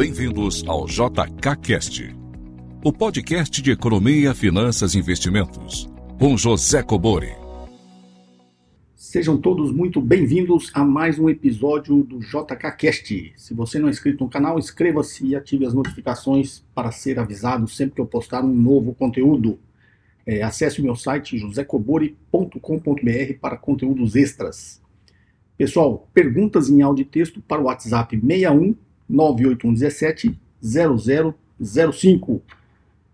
Bem-vindos ao JKCast, o podcast de economia, finanças e investimentos, com José Cobori. Sejam todos muito bem-vindos a mais um episódio do JKCast. Se você não é inscrito no canal, inscreva-se e ative as notificações para ser avisado sempre que eu postar um novo conteúdo. É, acesse o meu site josecobori.com.br para conteúdos extras. Pessoal, perguntas em áudio e texto para o WhatsApp 61 98117 0005.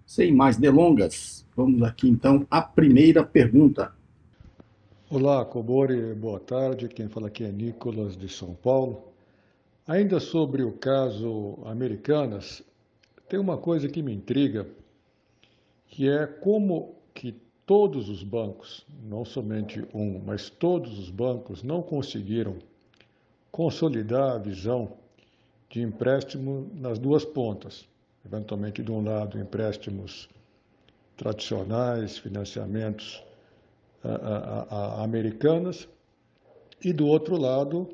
Sem mais delongas, vamos aqui então à primeira pergunta. Olá, Cobori, boa tarde. Quem fala aqui é Nicolas de São Paulo. Ainda sobre o caso Americanas, tem uma coisa que me intriga, que é como que todos os bancos, não somente um, mas todos os bancos não conseguiram consolidar a visão de empréstimo nas duas pontas. Eventualmente, de um lado, empréstimos tradicionais, financiamentos a, americanas, e do outro lado,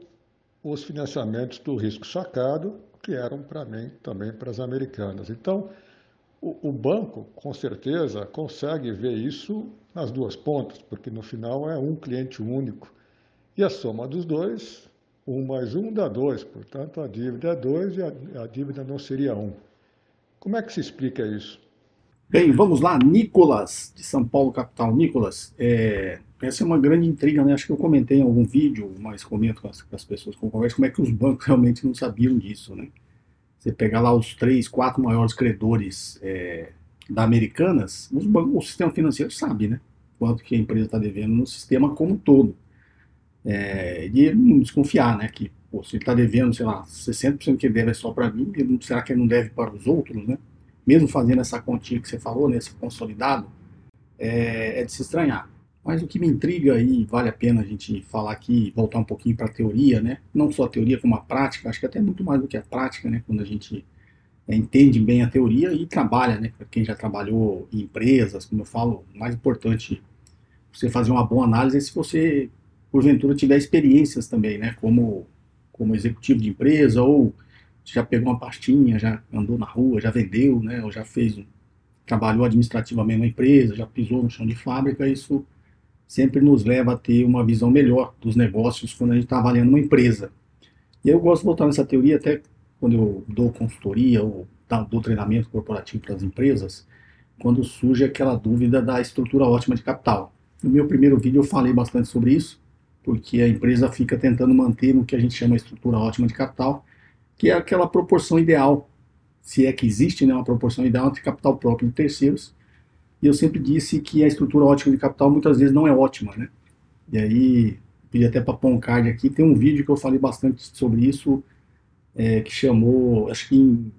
os financiamentos do risco sacado, que eram para mim também para as americanas. Então, o, o, banco, com certeza, consegue ver isso nas duas pontas, porque no final é um cliente único. E a soma dos dois 1 mais 1 dá 2, portanto a dívida é 2 e a, dívida não seria 1. Como é que se explica isso? Bem, vamos lá, Nicolas, de São Paulo, capital. Nicolas, é, essa é uma grande intriga, né? Acho que eu comentei em algum vídeo, mas comento com as, com as pessoas com conversa, como é que os bancos realmente não sabiam disso, né? Você pegar lá os três, quatro maiores credores é, da Americanas, os bancos, o sistema financeiro sabe, né? Quanto que a empresa está devendo no sistema como um todo é, de não desconfiar, né? Que pô, se ele está devendo, sei lá, 60% que ele deve é só para mim, ele, será que ele não deve para os outros, né? Mesmo fazendo essa continha que você falou, nesse né, consolidado, é, é, de se estranhar. Mas o que me intriga aí, vale a pena a gente falar aqui, voltar um pouquinho para a teoria, né? Não só a teoria como a prática, acho que até muito mais do que a prática, né? Quando a gente é, entende bem a teoria e trabalha, né? Para quem já trabalhou em empresas, como eu falo, o mais importante você fazer uma boa análise é se você porventura tiver experiências também, né, como, como executivo de empresa, ou já pegou uma pastinha, já andou na rua, já vendeu, né, ou já fez, trabalhou administrativamente na empresa, já pisou no chão de fábrica, isso sempre nos leva a ter uma visão melhor dos negócios quando a gente está avaliando uma empresa. E eu gosto de voltar nessa teoria até quando eu dou consultoria ou dou treinamento corporativo para as empresas, quando surge aquela dúvida da estrutura ótima de capital. No meu primeiro vídeo eu falei bastante sobre isso, porque a empresa fica tentando manter o que a gente chama de estrutura ótima de capital, que é aquela proporção ideal, se é que existe né, uma proporção ideal entre capital próprio e terceiros. E eu sempre disse que a estrutura ótima de capital muitas vezes não é ótima, né? E aí, pedi até para pôr um card aqui, tem um vídeo que eu falei bastante sobre isso, é, que chamou, acho que em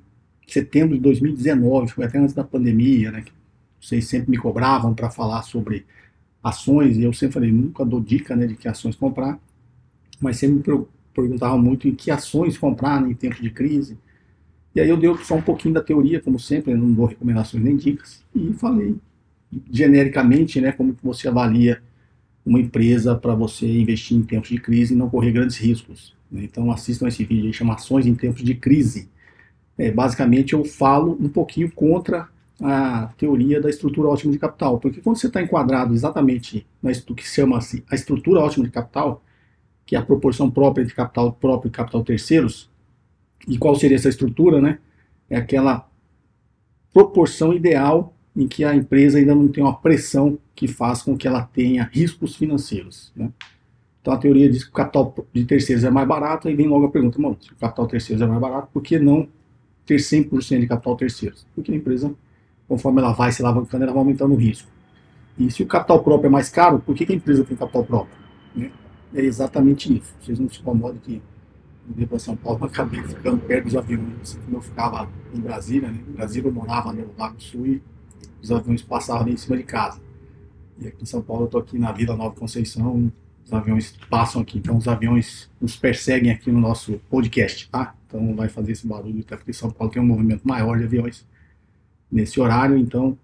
setembro de 2019, foi até antes da pandemia, né? Que vocês sempre me cobravam para falar sobre ações, e eu sempre falei, nunca dou dica né, de que ações comprar, mas sempre me perguntavam muito em que ações comprar né, em tempo de crise. E aí eu dei só um pouquinho da teoria, como sempre, não dou recomendações nem dicas, e falei genericamente né, como você avalia uma empresa para você investir em tempos de crise e não correr grandes riscos. Né? Então assistam esse vídeo aí, chama Ações em Tempos de Crise. É, basicamente eu falo um pouquinho contra a teoria da estrutura ótima de capital, porque quando você está enquadrado exatamente no que se chama -se a estrutura ótima de capital, que é a proporção própria entre capital próprio e capital terceiros, e qual seria essa estrutura, né? É aquela proporção ideal em que a empresa ainda não tem uma pressão que faz com que ela tenha riscos financeiros. Né? Então a teoria diz que o capital de terceiros é mais barato, aí vem logo a pergunta, bom, se o capital terceiros é mais barato, por que não ter 100% de capital terceiros? Porque a empresa conforme ela vai se alavancando, ela vai aumentando o risco. E se o capital próprio é mais caro, por que, que a empresa tem capital próprio? Né? É exatamente isso. Vocês não se incomodem que eu vim para São Paulo, eu acabei ficando perto dos aviões. Como eu ficava em Brasília, né? em Brasília eu morava no Lago Sul e os aviões passavam ali em cima de casa. E aqui em São Paulo eu estou aqui na Vila Nova Conceição, os aviões passam aqui. Então os aviões nos perseguem aqui no nosso podcast, tá? Então vai fazer esse barulho, até porque São Paulo tem um movimento maior de aviões nesse horário, então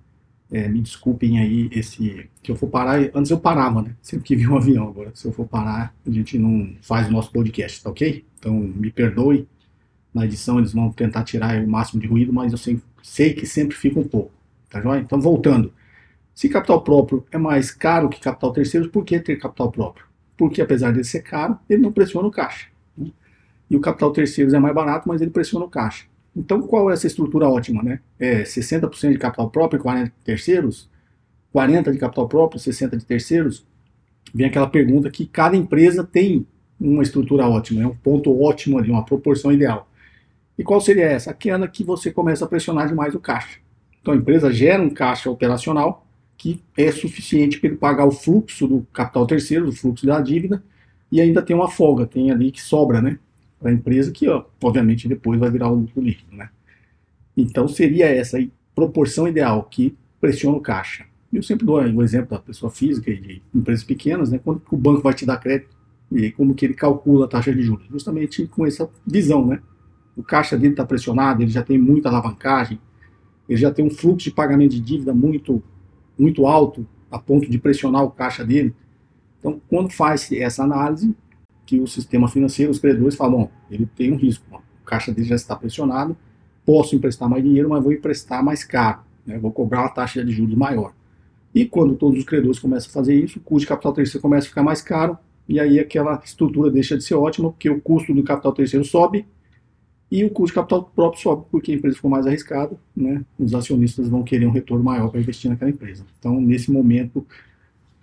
é, me desculpem aí esse que eu for parar, antes eu parava, né? Sempre que vi um avião, agora se eu for parar, a gente não faz o nosso podcast, tá ok? Então me perdoe na edição eles vão tentar tirar o máximo de ruído, mas eu sei, sei que sempre fica um pouco. Tá joia? Então, voltando. Se capital próprio é mais caro que capital terceiro, por que ter capital próprio? Porque apesar de ser caro, ele não pressiona o caixa. Né? E o capital terceiro é mais barato, mas ele pressiona o caixa. Então, qual é essa estrutura ótima? Né? É 60% de capital próprio e 40% de terceiros? 40% de capital próprio, 60% de terceiros? Vem aquela pergunta que cada empresa tem uma estrutura ótima, é um ponto ótimo ali, uma proporção ideal. E qual seria essa? Aquela que você começa a pressionar demais o caixa. Então a empresa gera um caixa operacional que é suficiente para ele pagar o fluxo do capital terceiro, o fluxo da dívida, e ainda tem uma folga, tem ali que sobra, né? Para a empresa, que ó, obviamente depois vai virar o lucro líquido, né? Então seria essa proporção ideal que pressiona o caixa. Eu sempre dou o exemplo da pessoa física e de empresas pequenas, né? Quando o banco vai te dar crédito e como que ele calcula a taxa de juros, justamente com essa visão, né? O caixa dele está pressionado, ele já tem muita alavancagem, ele já tem um fluxo de pagamento de dívida muito muito alto, a ponto de pressionar o caixa dele. Então, quando faz essa análise, que o sistema financeiro, os credores falam, bom, ele tem um risco, o caixa dele já está pressionado, posso emprestar mais dinheiro, mas vou emprestar mais caro, né, vou cobrar uma taxa de juros maior. E quando todos os credores começam a fazer isso, o custo de capital terceiro começa a ficar mais caro, e aí aquela estrutura deixa de ser ótima, porque o custo do capital terceiro sobe e o custo de capital próprio sobe porque a empresa ficou mais arriscada, né? Os acionistas vão querer um retorno maior para investir naquela empresa. Então, nesse momento,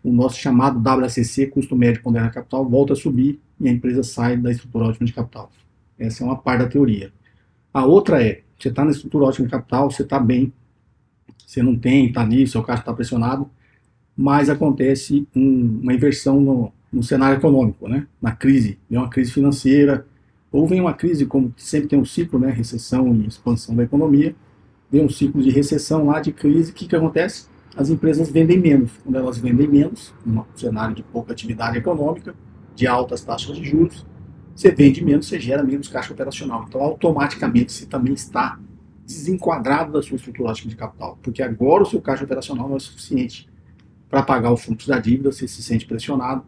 o nosso chamado WACC, custo médio ponderado capital, volta a subir e a empresa sai da estrutura ótima de capital. Essa é uma parte da teoria. A outra é, você está na estrutura ótima de capital, você está bem, você não tem, está ali, seu caixa está pressionado, mas acontece um, uma inversão no, no cenário econômico, né? Na crise, vem uma crise financeira, ou vem uma crise, como sempre tem um ciclo, né, recessão e expansão da economia, vem um ciclo de recessão lá, de crise, o que, que acontece? As empresas vendem menos. Quando elas vendem menos, num cenário de pouca atividade econômica, de altas taxas de juros, você vende menos, você gera menos caixa operacional. Então, automaticamente, você também está desenquadrado da sua estrutura de capital, porque agora o seu caixa operacional não é suficiente para pagar o fluxo da dívida, você se sente pressionado,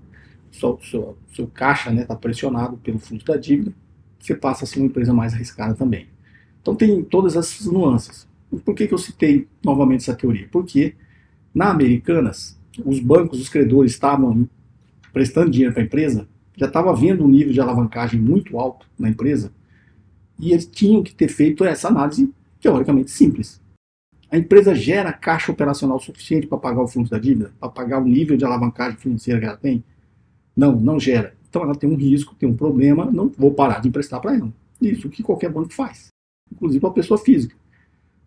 o seu, seu caixa está né, tá pressionado pelo fluxo da dívida, você passa a ser uma empresa mais arriscada também. Então tem todas essas nuances. Por que, que eu citei novamente essa teoria? Porque na Americanas, os bancos, os credores estavam prestando dinheiro para a empresa, já estava vendo um nível de alavancagem muito alto na empresa, e eles tinham que ter feito essa análise teoricamente simples. A empresa gera caixa operacional suficiente para pagar o fluxo da dívida, para pagar o nível de alavancagem financeira que ela tem? Não, não gera. Então ela tem um risco, tem um problema, não vou parar de emprestar para ela. Isso que qualquer banco faz, inclusive para a pessoa física.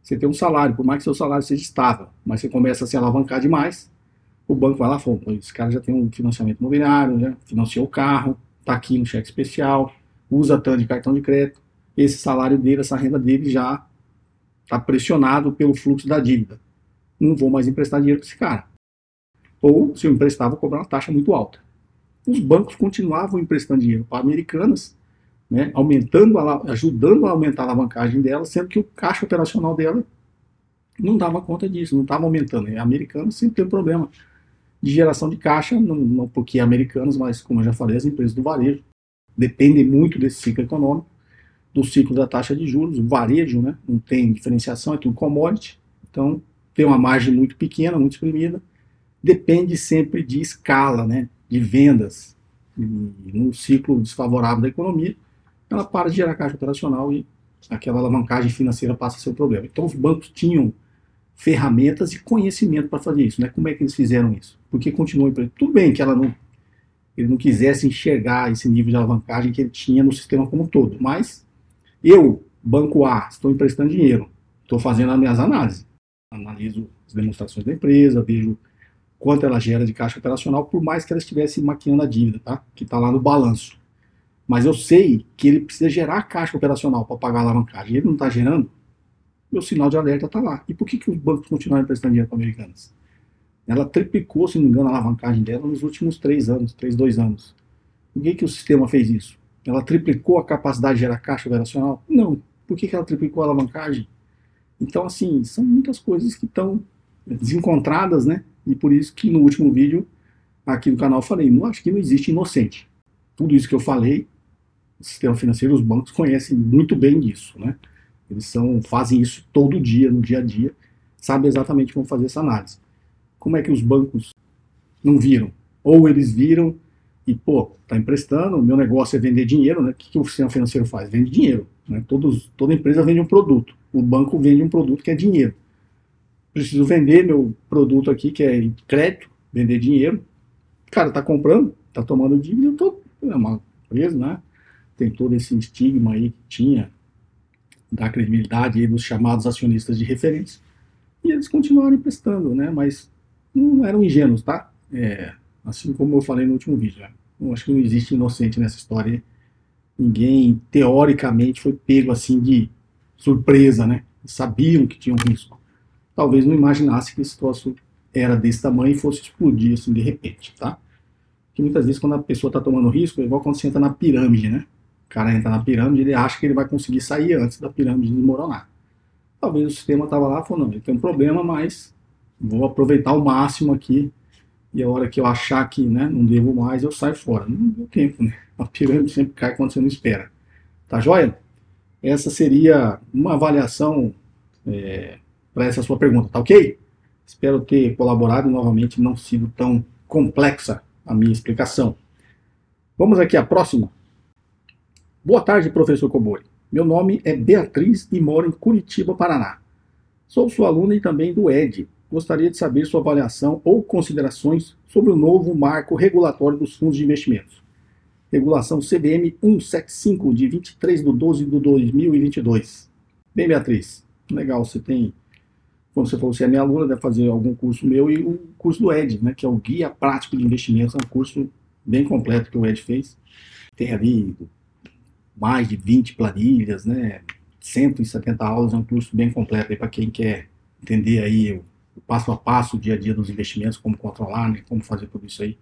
Você tem um salário, por mais que seu salário seja estável, mas você começa a se alavancar demais, o banco vai lá e fala, esse cara já tem um financiamento imobiliário, já financiou o carro, está aqui no cheque especial, usa tanto de cartão de crédito, esse salário dele, essa renda dele já está pressionado pelo fluxo da dívida. Não vou mais emprestar dinheiro para esse cara. Ou, se eu emprestar, vou cobrar uma taxa muito alta os bancos continuavam emprestando dinheiro para americanas, né, aumentando, a, ajudando a aumentar a alavancagem dela, sendo que o caixa operacional dela não dava conta disso, não estava aumentando. E a americana sempre tem um problema de geração de caixa, não, não porque é americanos, mas como eu já falei, as empresas do varejo dependem muito desse ciclo econômico, do ciclo da taxa de juros. O varejo né, não tem diferenciação, é tudo commodity, então tem uma margem muito pequena, muito exprimida, depende sempre de escala, né? de vendas num ciclo desfavorável da economia, ela para de gerar caixa operacional e aquela alavancagem financeira passa a ser o problema. Então os bancos tinham ferramentas e conhecimento para fazer isso. Né? Como é que eles fizeram isso? Porque continuou Tudo bem que ela não, ele não quisesse enxergar esse nível de alavancagem que ele tinha no sistema como um todo, mas eu, Banco A, estou emprestando dinheiro, estou fazendo as minhas análises. Analiso as demonstrações da empresa, vejo quanto ela gera de caixa operacional, por mais que ela estivesse maquiando a dívida, tá? que está lá no balanço. Mas eu sei que ele precisa gerar caixa operacional para pagar a alavancagem. Ele não está gerando, meu sinal de alerta está lá. E por que, que os bancos continuaram emprestando dinheiro para americanas? Ela triplicou, se não me engano, a alavancagem dela nos últimos três anos, três, dois anos. Por que, que o sistema fez isso? Ela triplicou a capacidade de gerar caixa operacional? Não. Por que, que ela triplicou a alavancagem? Então, assim, são muitas coisas que estão desencontradas, né? E por isso que no último vídeo aqui no canal eu falei, não acho que não existe inocente. Tudo isso que eu falei sistema financeiro, os bancos conhecem muito bem disso, né? Eles são, fazem isso todo dia, no dia a dia, sabem exatamente como fazer essa análise. Como é que os bancos não viram? Ou eles viram e, pô, tá emprestando, meu negócio é vender dinheiro, né? O que, que o sistema financeiro faz? Vende dinheiro. Né? Todos, toda empresa vende um produto. O banco vende um produto que é dinheiro. Preciso vender meu produto aqui, que é crédito, vender dinheiro. O cara tá comprando, tá tomando dívida, eu tô, é uma empresa, né? Tem todo esse estigma aí que tinha da credibilidade dos chamados acionistas de referência. E eles continuaram emprestando, né? Mas não eram ingênuos, tá? É, assim como eu falei no último vídeo. Né? Eu acho que não existe inocente nessa história. Ninguém, teoricamente, foi pego assim de surpresa, né? Sabiam que tinha um risco. Talvez não imaginasse que esse troço era desse tamanho e fosse explodir assim de repente, tá? Que muitas vezes quando a pessoa está tomando risco, é igual quando você entra na pirâmide, né? Cara entra na pirâmide, ele acha que ele vai conseguir sair antes da pirâmide desmoronar. Talvez o sistema estava lá e falou, não, ele tem um problema, mas vou aproveitar o máximo aqui e a hora que eu achar que né, não devo mais, eu saio fora. Não deu tempo, né? A pirâmide sempre cai quando você não espera. Tá joia? Essa seria uma avaliação é, para essa sua pergunta, tá ok? Espero ter colaborado e novamente não sido tão complexa a minha explicação. Vamos aqui à próxima. Boa tarde, professor Cobori. Meu nome é Beatriz e moro em Curitiba, Paraná. Sou sua aluna e também do ED, gostaria de saber sua avaliação ou considerações sobre o novo marco regulatório dos fundos de investimentos. Regulação CBM 175, de 23 de 12 de 2022. Bem, Beatriz, legal, você tem, como você falou, você é minha aluna, deve fazer algum curso meu e o curso do ED, né, que é o Guia Prático de Investimentos, é um curso bem completo que o ED fez. Tem ali mais de 20 planilhas, né, 170 aulas, é um curso bem completo para quem quer entender aí o passo a passo, o dia a dia dos investimentos, como controlar, né, como fazer tudo isso aí.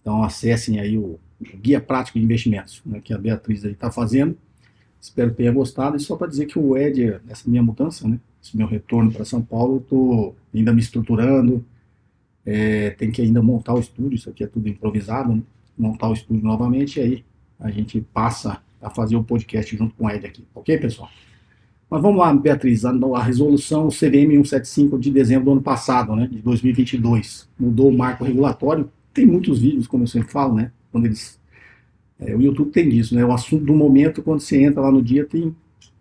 Então acessem aí o, o Guia Prático de Investimentos, né, que a Beatriz está fazendo. Espero que tenha gostado. E só para dizer que o Ed, essa minha mudança, né, esse meu retorno para São Paulo, eu estou ainda me estruturando, é, tem que ainda montar o estúdio, isso aqui é tudo improvisado, né, montar o estúdio novamente, e aí a gente passa a fazer o podcast junto com Ed aqui. Ok, pessoal? Mas vamos lá, Beatriz, a, a resolução CVM 175 de dezembro do ano passado, né, de 2022, mudou o marco regulatório. Tem muitos vídeos, como eu sempre falo, né, quando eles... É, o YouTube tem disso, né, o assunto do momento, quando você entra lá no dia, tem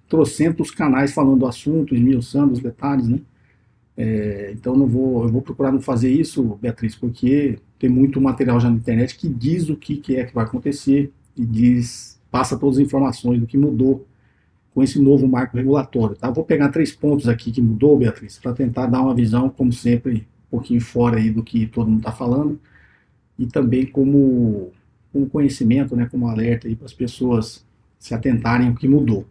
trocentos canais falando do assunto, esmiuçando os detalhes, né. É, então não vou, eu vou procurar não fazer isso, Beatriz, porque tem muito material já na internet que diz o que, que é que vai acontecer e diz, passa todas as informações do que mudou com esse novo marco regulatório. Tá? Vou pegar três pontos aqui que mudou, Beatriz, para tentar dar uma visão, como sempre, um pouquinho fora aí do que todo mundo está falando, e também como, como conhecimento, né, como alerta para as pessoas se atentarem ao que mudou.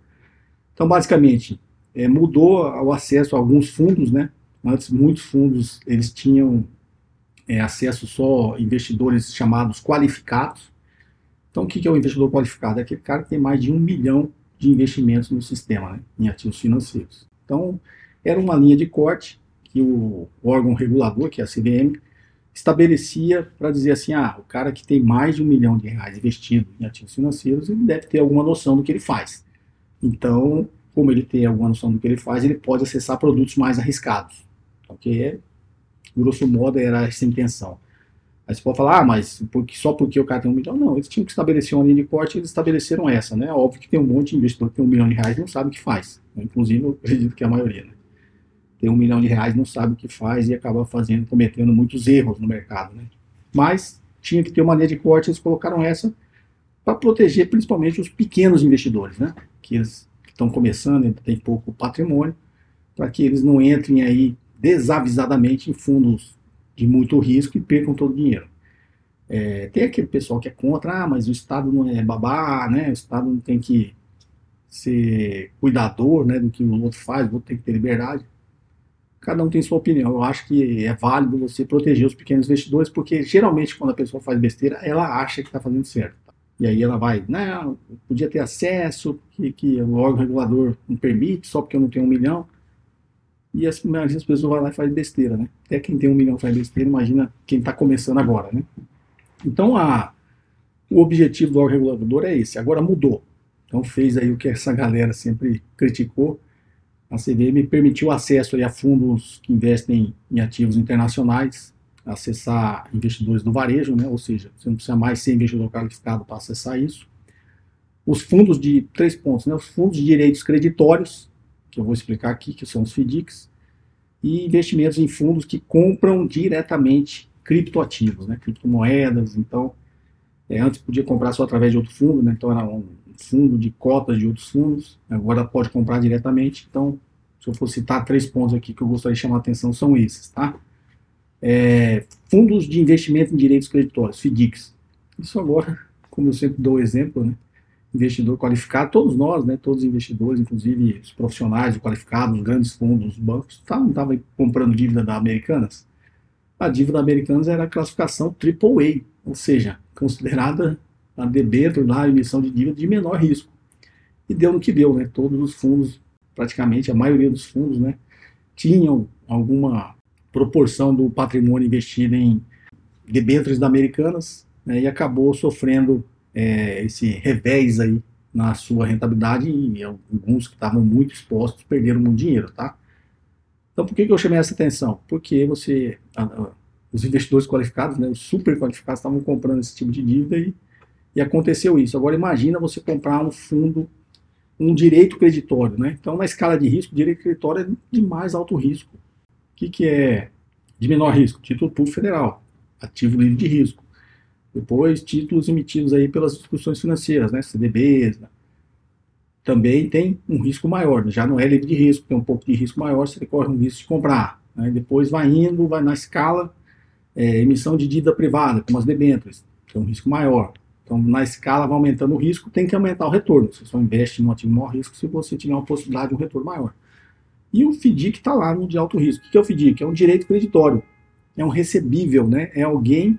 Então, basicamente, é, mudou o acesso a alguns fundos, né? Antes, muitos fundos eles tinham é, acesso só investidores chamados qualificados. Então, o que é o investidor qualificado? É aquele cara que tem mais de um milhão de investimentos no sistema, né, em ativos financeiros. Então, era uma linha de corte que o órgão regulador, que é a CVM, estabelecia para dizer assim, ah, o cara que tem mais de um milhão de reais investido em ativos financeiros, ele deve ter alguma noção do que ele faz. Então, como ele tem alguma noção do que ele faz, ele pode acessar produtos mais arriscados. Ok? Grosso modo, era essa intenção. Aí você pode falar, ah, mas porque, só porque o cara tem um milhão? Não, eles tinham que estabelecer uma linha de corte eles estabeleceram essa, né? Óbvio que tem um monte de investidor que tem um milhão de reais e não sabe o que faz. Inclusive, eu acredito que a maioria, né? Tem um milhão de reais, não sabe o que faz e acaba fazendo, cometendo muitos erros no mercado, né? Mas tinha que ter uma linha de corte, eles colocaram essa para proteger principalmente os pequenos investidores, né? Que eles estão começando, ainda tem pouco patrimônio, para que eles não entrem aí desavisadamente em fundos de muito risco e percam todo o dinheiro. É, tem aquele pessoal que é contra, ah, mas o Estado não é babá, né? O Estado não tem que ser cuidador né, do que o outro faz, o outro tem que ter liberdade. Cada um tem sua opinião. Eu acho que é válido você proteger os pequenos investidores, porque geralmente quando a pessoa faz besteira, ela acha que está fazendo certo. E aí ela vai, não, podia ter acesso, que, que o órgão regulador não permite, só porque eu não tenho um milhão. E as, as pessoas vão lá e faz besteira, né? Até quem tem um milhão faz besteira, imagina quem está começando agora, né? Então a, o objetivo do órgão regulador é esse. Agora mudou. Então fez aí o que essa galera sempre criticou. A CVM permitiu acesso aí a fundos que investem em ativos internacionais, acessar investidores do varejo, né? ou seja, você não precisa mais ser investidor qualificado para acessar isso. Os fundos de três pontos, né? os fundos de direitos creditórios, que eu vou explicar aqui, que são os FDICs, e investimentos em fundos que compram diretamente criptoativos, né? criptomoedas. Então, é, antes podia comprar só através de outro fundo, né? então era um fundo de cotas de outros fundos, agora pode comprar diretamente. Então, se eu for citar três pontos aqui que eu gostaria de chamar a atenção, são esses. Tá? É, fundos de investimento em direitos creditórios, FDICs. Isso agora, como eu sempre dou o exemplo, né? Investidor qualificado, todos nós, né, todos os investidores, inclusive os profissionais qualificados, os grandes fundos, os bancos, não estavam comprando dívida da Americanas. A dívida da Americanas era a classificação AAA, ou seja, considerada a debênture, lá, a emissão de dívida de menor risco. E deu no que deu, né? Todos os fundos, praticamente a maioria dos fundos, né, tinham alguma proporção do patrimônio investido em debêntures da Americanas né, e acabou sofrendo é, esse revés aí na sua rentabilidade e alguns que estavam muito expostos perderam muito dinheiro, tá? Então, por que, que eu chamei essa atenção? Porque você, os investidores qualificados, né, os super qualificados, estavam comprando esse tipo de dívida e, e aconteceu isso. Agora, imagina você comprar um fundo, um direito creditório, né? Então, na escala de risco, direito creditório é de mais alto risco. O que, que é de menor risco? Título público federal, ativo livre de risco. Depois, títulos emitidos aí pelas instituições financeiras, né, CDBs, né, também tem um risco maior, já não é livre de risco, tem um pouco de risco maior, você corre um risco de comprar. Né, depois vai indo, vai na escala, é, emissão de dívida privada, como as debêntures, tem um risco maior. Então, na escala vai aumentando o risco, tem que aumentar o retorno. Você só investe em um ativo maior risco se você tiver uma possibilidade de um retorno maior. E o FDIC está lá no de alto risco. O que é o FDIC? É um direito creditório. É um recebível, né? É alguém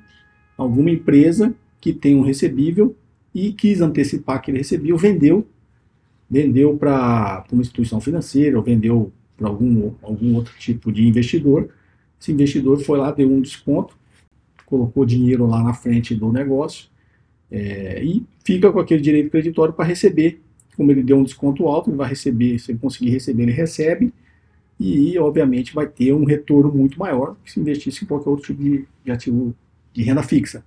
alguma empresa que tem um recebível e quis antecipar aquele recebível, vendeu, vendeu para uma instituição financeira, ou vendeu para algum, algum outro tipo de investidor. Esse investidor foi lá, deu um desconto, colocou dinheiro lá na frente do negócio é, e fica com aquele direito creditório para receber. Como ele deu um desconto alto, ele vai receber, se ele conseguir receber, ele recebe e, obviamente, vai ter um retorno muito maior que se investisse em qualquer outro tipo de, de ativo de renda fixa.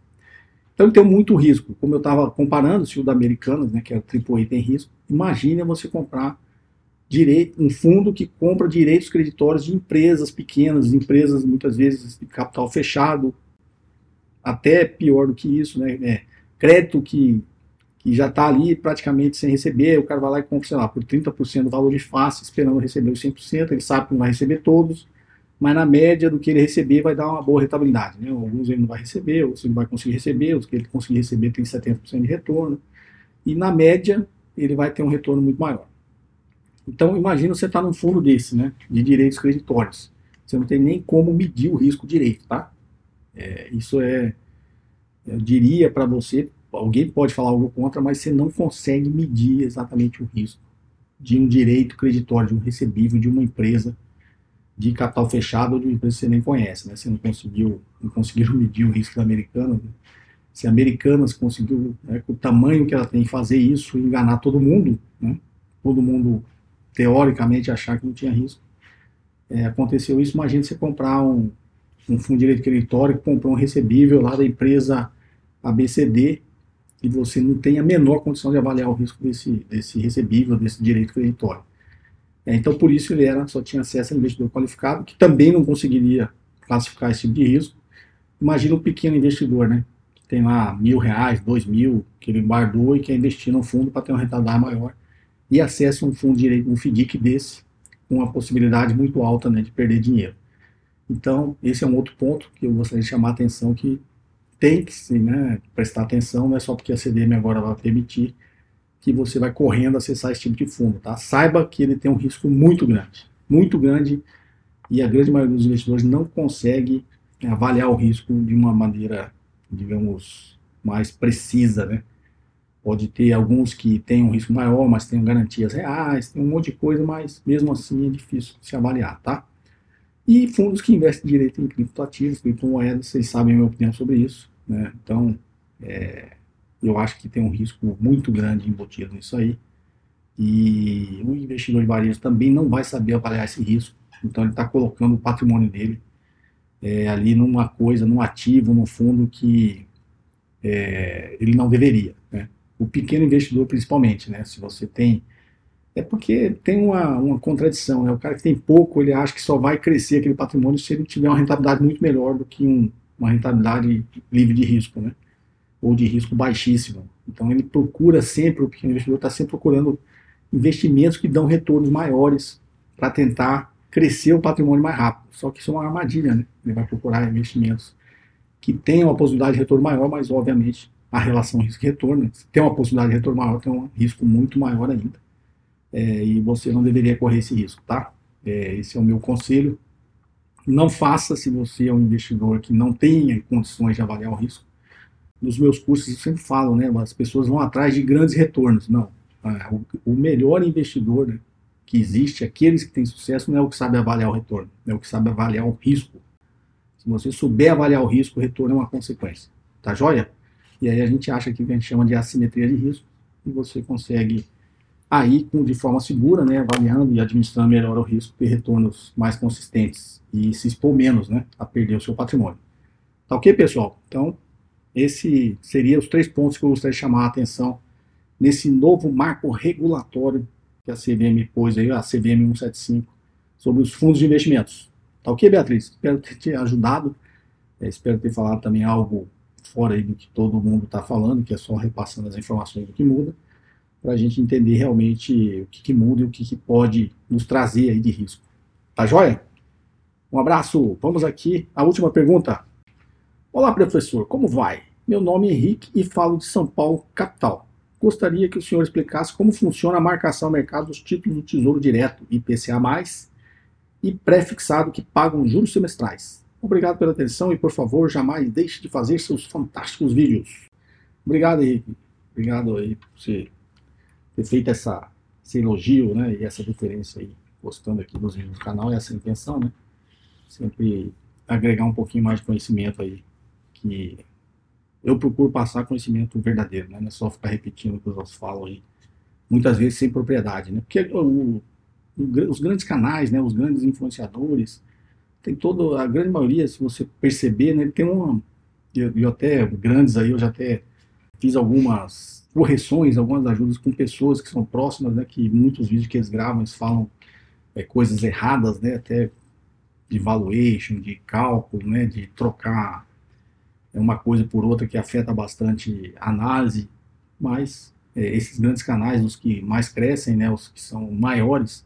Então ele tem muito risco. Como eu estava comparando, se o da Americanas, né, que é o AAA, tem risco, imagine você comprar direito, um fundo que compra direitos creditórios de empresas pequenas, empresas muitas vezes de capital fechado, até pior do que isso, né, é, crédito que, que já está ali praticamente sem receber, o cara vai lá e compra, sei lá, por 30% do valor de face, esperando receber os 100%, ele sabe que não vai receber todos, mas na média do que ele receber vai dar uma boa rentabilidade. Né? Alguns ele não vai receber, outros ele vai conseguir receber, os que ele conseguir receber tem 70% de retorno, e na média ele vai ter um retorno muito maior. Então imagina você estar tá num fundo desse, né, de direitos creditórios. Você não tem nem como medir o risco direito, tá? É, isso é, eu diria para você, alguém pode falar algo contra, mas você não consegue medir exatamente o risco de um direito creditório, de um recebível de uma empresa de capital fechado ou de uma empresa que você nem conhece, né? Você não conseguiu, não conseguiram medir o risco da Americana. Né? Se a Americanas conseguiu, né, com o tamanho que ela tem, fazer isso e enganar todo mundo, né? Todo mundo teoricamente achar que não tinha risco. É, aconteceu isso, imagina você comprar um, um fundo de direito creditório que comprou um recebível lá da empresa ABCD e você não tem a menor condição de avaliar o risco desse, desse recebível, desse direito creditório. É, então, por isso ele era, só tinha acesso a investidor qualificado, que também não conseguiria classificar esse tipo de risco. Imagina o pequeno investidor, né? Que tem lá mil reais, dois mil, que ele guardou e quer investir num fundo para ter uma rentabilidade maior. E acessa um fundo direito, um FDIC desse, com uma possibilidade muito alta né, de perder dinheiro. Então, esse é um outro ponto que eu gostaria de chamar a atenção, que tem que sim, né, prestar atenção, não é só porque a CDM agora vai permitir, que você vai correndo acessar esse tipo de fundo. Tá? Saiba que ele tem um risco muito grande, muito grande, e a grande maioria dos investidores não consegue né, avaliar o risco de uma maneira, digamos, mais precisa. Né? Pode ter alguns que têm um risco maior, mas têm garantias reais, tem um monte de coisa, mas mesmo assim é difícil se avaliar. Tá? E fundos que investem direito em criptoativos, criptomoedas, vocês sabem a minha opinião sobre isso. Né? Então, é, Eu acho que tem um risco muito grande embutido nisso aí. E o investidor de varejo também não vai saber avaliar esse risco. Então ele está colocando o patrimônio dele é, ali numa coisa, num ativo, num fundo que é, ele não deveria. Né? O pequeno investidor, principalmente, né? se você tem. É porque tem uma, uma contradição. Né? O cara que tem pouco, ele acha que só vai crescer aquele patrimônio se ele tiver uma rentabilidade muito melhor do que um, uma rentabilidade livre de risco, né? Ou de risco baixíssimo. Então ele procura sempre, o pequeno investidor está sempre procurando investimentos que dão retornos maiores para tentar crescer o patrimônio mais rápido. Só que isso é uma armadilha, né? Ele vai procurar investimentos que tenham uma possibilidade de retorno maior, mas obviamente a relação risco-retorno, se tem uma possibilidade de retorno maior, tem um risco muito maior ainda. É, e você não deveria correr esse risco, tá? É, esse é o meu conselho. Não faça se você é um investidor que não tenha condições de avaliar o risco. Nos meus cursos eu sempre falo, né? As pessoas vão atrás de grandes retornos. Não. Ah, o, melhor investidor né, que existe, aqueles que têm sucesso, não é o que sabe avaliar o retorno, é o que sabe avaliar o risco. Se você souber avaliar o risco, o retorno é uma consequência. Tá joia? E aí a gente acha que a gente chama de assimetria de risco e você consegue aí, de forma segura, né, avaliando e administrando melhor o risco, ter retornos mais consistentes e se expor menos né, a perder o seu patrimônio. Tá ok, pessoal? Então, esses seriam os três pontos que eu gostaria de chamar a atenção nesse novo marco regulatório que a CVM pôs aí, a CVM 175, sobre os fundos de investimentos. Tá ok, Beatriz? Espero ter te ajudado. É, espero ter falado também algo fora aí do que todo mundo está falando, que é só repassando as informações do que muda, para a gente entender realmente o que, que muda e o que, que pode nos trazer aí de risco. Tá joia? Um abraço. Vamos aqui à última pergunta. Olá, professor. Como vai? Meu nome é Henrique e falo de São Paulo, capital gostaria que o senhor explicasse como funciona a marcação ao mercado dos títulos do Tesouro Direto, IPCA+, e pré-fixado que pagam juros semestrais. Obrigado pela atenção e, por favor, jamais deixe de fazer seus fantásticos vídeos. Obrigado, Henrique. Obrigado aí por você ter feito essa, esse elogio né, e essa referência aí, postando aqui nos vídeos do canal. Essa é a intenção, né? Sempre agregar um pouquinho mais de conhecimento aí, que eu procuro passar conhecimento verdadeiro, né? Não é só ficar repetindo o que os outros falam aí, muitas vezes sem propriedade, né? Porque o, o, os grandes canais, né? Os grandes influenciadores, tem toda a grande maioria, se você perceber, né? Tem uma, eu, eu até grandes aí, eu já até fiz algumas correções, algumas ajudas com pessoas que são próximas, né? Que muitos vídeos que eles gravam, eles falam é, coisas erradas, né? Até de valuation, de cálculo, né? De trocar é uma coisa por outra que afeta bastante a análise, mas é, esses grandes canais, os que mais crescem, né, os que são maiores,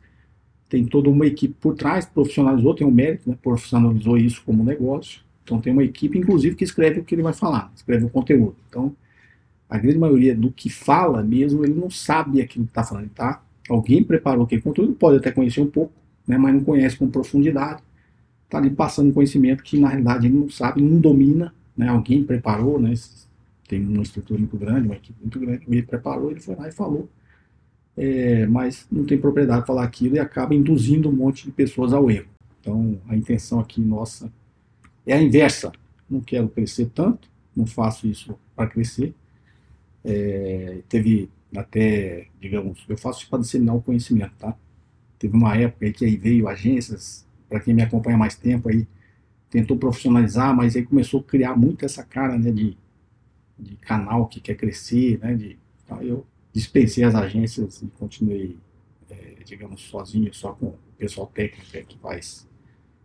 tem toda uma equipe por trás, profissionalizou, tem um mérito, né, profissionalizou isso como negócio, então tem uma equipe, inclusive, que escreve o que ele vai falar, escreve o conteúdo. Então, a grande maioria do que fala mesmo, ele não sabe aquilo que está falando, tá? Alguém preparou aquele conteúdo, pode até conhecer um pouco, né, mas não conhece com profundidade, está ali passando conhecimento que na realidade ele não sabe, não domina, né, alguém preparou, né, tem uma estrutura muito grande, uma equipe muito grande, ele preparou, ele foi lá e falou, é, mas não tem propriedade de falar aquilo e acaba induzindo um monte de pessoas ao erro. Então, a intenção aqui nossa é a inversa. Não quero crescer tanto, não faço isso para crescer. É, teve até, digamos, eu faço isso para disseminar o conhecimento, tá? Teve uma época que aí veio agências, para quem me acompanha mais tempo aí, tentou profissionalizar, mas aí começou a criar muito essa cara né, de, de canal que quer crescer, né? De, então eu dispensei as agências e continuei, é, digamos, sozinho, só com o pessoal técnico que faz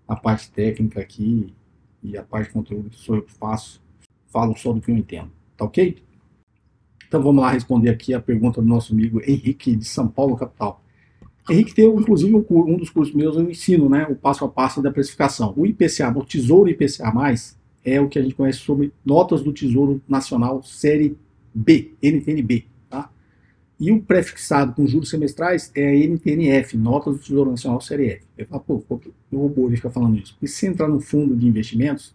a parte técnica aqui e a parte de conteúdo sou eu que faço, falo só do que eu entendo, tá ok? Então vamos lá responder aqui a pergunta do nosso amigo Henrique de São Paulo, capital. Henrique tem, inclusive, um dos cursos meus eu ensino, né, o passo a passo da precificação. O IPCA, o Tesouro IPCA+, é o que a gente conhece sobre notas do Tesouro Nacional Série B, NTNB, tá? E o prefixado com juros semestrais é a NTNF, Notas do Tesouro Nacional Série F. Eu falo, pô, pô eu vou ficar falando isso. Porque se entrar no fundo de investimentos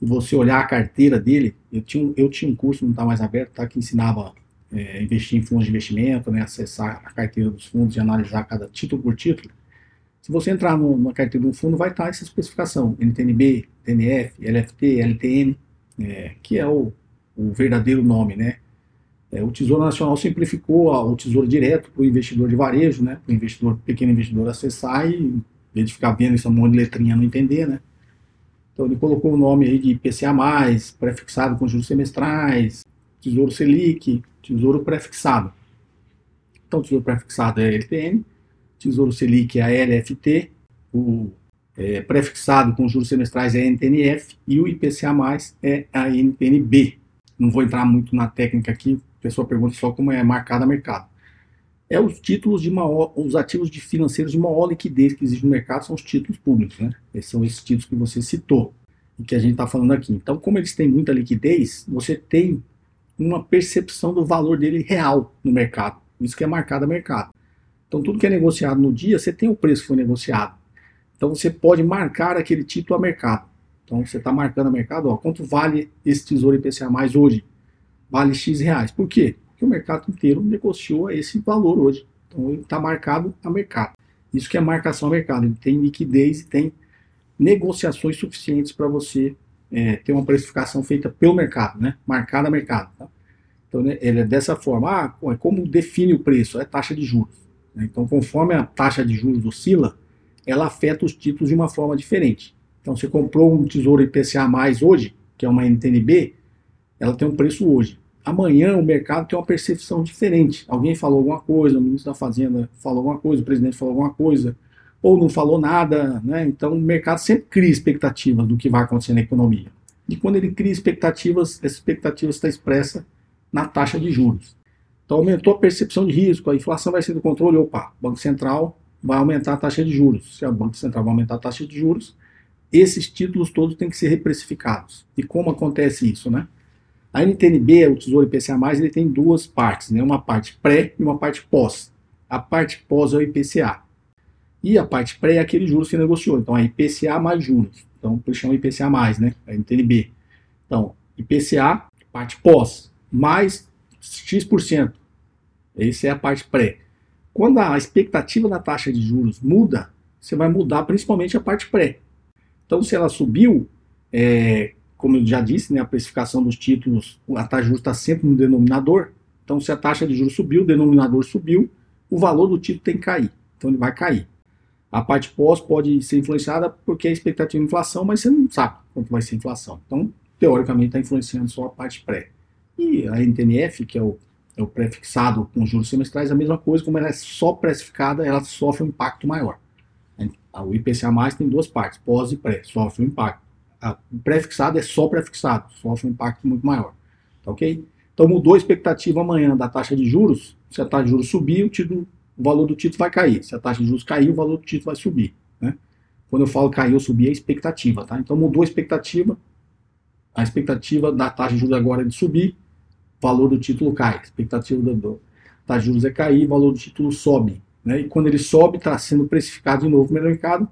e você olhar a carteira dele, eu tinha, eu tinha um curso, não está mais aberto, tá, que ensinava é, investir em fundos de investimento, né, acessar a carteira dos fundos e analisar cada título por título, se você entrar numa carteira de um fundo, vai estar essa especificação, NTNB, TNF, LFT, LTN, é, que é o, o, verdadeiro nome, né? É, o Tesouro Nacional simplificou o Tesouro Direto para o investidor de varejo, né? Para o investidor, pequeno investidor acessar e, em vez de ficar vendo esse monte de letrinha não entender, né? Então ele colocou o nome aí de IPCA+, prefixado com juros semestrais, Tesouro Selic, Tesouro prefixado. Então, Tesouro prefixado é a LTN, Tesouro Selic é a LFT, o é, prefixado com juros semestrais é a NTNF e o IPCA+, é a NTNB. Não vou entrar muito na técnica aqui, a pessoa pergunta só como é marcado a mercado. É os títulos de maior, os ativos de financeiros de maior liquidez que existe no mercado são os títulos públicos, né? Esses são esses títulos que você citou e que a gente está falando aqui. Então, como eles têm muita liquidez, você tem uma percepção do valor dele real no mercado. Isso que é marcado a mercado. Então, tudo que é negociado no dia, você tem o preço que foi negociado. Então, você pode marcar aquele título a mercado. Então, você está marcando a mercado, ó, quanto vale esse Tesouro IPCA mais hoje? Vale X reais. Por quê? Porque o mercado inteiro negociou esse valor hoje. Então, ele está marcado a mercado. Isso que é marcação a mercado. Ele tem liquidez e tem negociações suficientes para você é, ter uma precificação feita pelo mercado, né? marcada a mercado. Tá? Então, né, ele é dessa forma. Ah, é como define o preço? É taxa de juros. Né? Então, conforme a taxa de juros oscila, ela afeta os títulos de uma forma diferente. Então, você comprou um Tesouro IPCA+, hoje, que é uma NTNB, ela tem um preço hoje. Amanhã o mercado tem uma percepção diferente. Alguém falou alguma coisa, o ministro da Fazenda falou alguma coisa, o presidente falou alguma coisa, ou não falou nada, né? Então o mercado sempre cria expectativas do que vai acontecer na economia. E quando ele cria expectativas, essa expectativa está expressa na taxa de juros. Então aumentou a percepção de risco, a inflação vai ser do controle, opa, o Banco Central vai aumentar a taxa de juros. Se o Banco Central vai aumentar a taxa de juros, esses títulos todos têm que ser reprecificados. E como acontece isso, né? A NTNB, o Tesouro IPCA+, ele tem duas partes, né? Uma parte pré e uma parte pós. A parte pós é o IPCA. E a parte pré é aquele juros que negociou. Então, é IPCA mais juros. Então, por isso chama IPCA mais, né? A NTNB. Então, IPCA, parte pós, mais X%. Essa é a parte pré. Quando a expectativa da taxa de juros muda, você vai mudar principalmente a parte pré. Então, se ela subiu, é, como eu já disse, né, a precificação dos títulos, a taxa de juros está sempre no denominador. Então, se a taxa de juros subiu, o denominador subiu, o valor do título tem que cair. Então, ele vai cair. A parte pós pode ser influenciada porque é expectativa de inflação, mas você não sabe quanto vai ser a inflação. Então, teoricamente, está influenciando só a parte pré. E a NTNF, que é o, é o prefixado com juros semestrais, a mesma coisa, como ela é só precificada, ela sofre um impacto maior. O IPCA+, tem duas partes, pós e pré, sofre um impacto. o prefixado é só prefixado, sofre um impacto muito maior. Tá ok? Então mudou a expectativa amanhã da taxa de juros, se a taxa de juros subir, o título o valor do título vai cair. Se a taxa de juros cair, o valor do título vai subir. Né? Quando eu falo cair ou subir, é expectativa. Tá? Então mudou a expectativa. A expectativa da taxa de juros agora é de subir, o valor do título cai. A expectativa da taxa de juros é cair, o valor do título sobe. Né? E quando ele sobe, está sendo precificado de novo no mercado.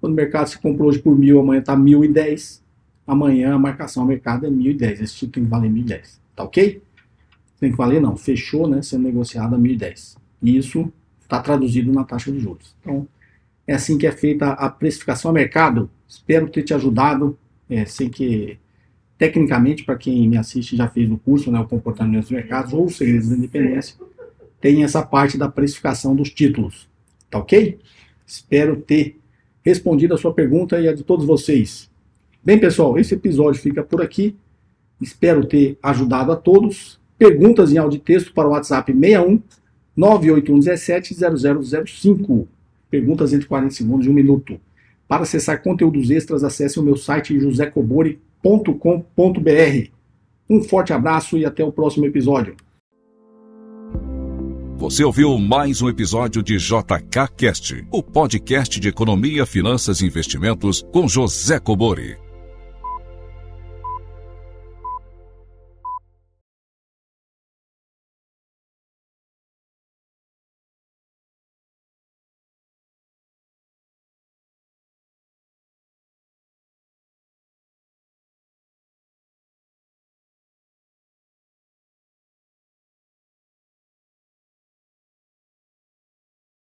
Quando o mercado se comprou hoje por mil, amanhã está mil e dez. Amanhã a marcação ao mercado é mil e dez. Esse título tem que valer mil e dez. Tá ok? Tem que valer não. Fechou, né? Sendo negociado a mil e dez. Isso está traduzido na taxa de juros. Então, é assim que é feita a precificação a mercado. Espero ter te ajudado. É, sei que, tecnicamente, para quem me assiste já fez o curso, né, o Comportamento dos Mercados ou os Segredos da Independência, tem essa parte da precificação dos títulos. Tá ok? Espero ter respondido a sua pergunta e a de todos vocês. Bem, pessoal, esse episódio fica por aqui. Espero ter ajudado a todos. Perguntas em áudio e texto para o WhatsApp 61 98117 0005. Perguntas entre 40 segundos e um minuto. Para acessar conteúdos extras, acesse o meu site josecobori.com.br. Um forte abraço e até o próximo episódio. Você ouviu mais um episódio de JK Cast, o podcast de economia, finanças e investimentos com José Cobori.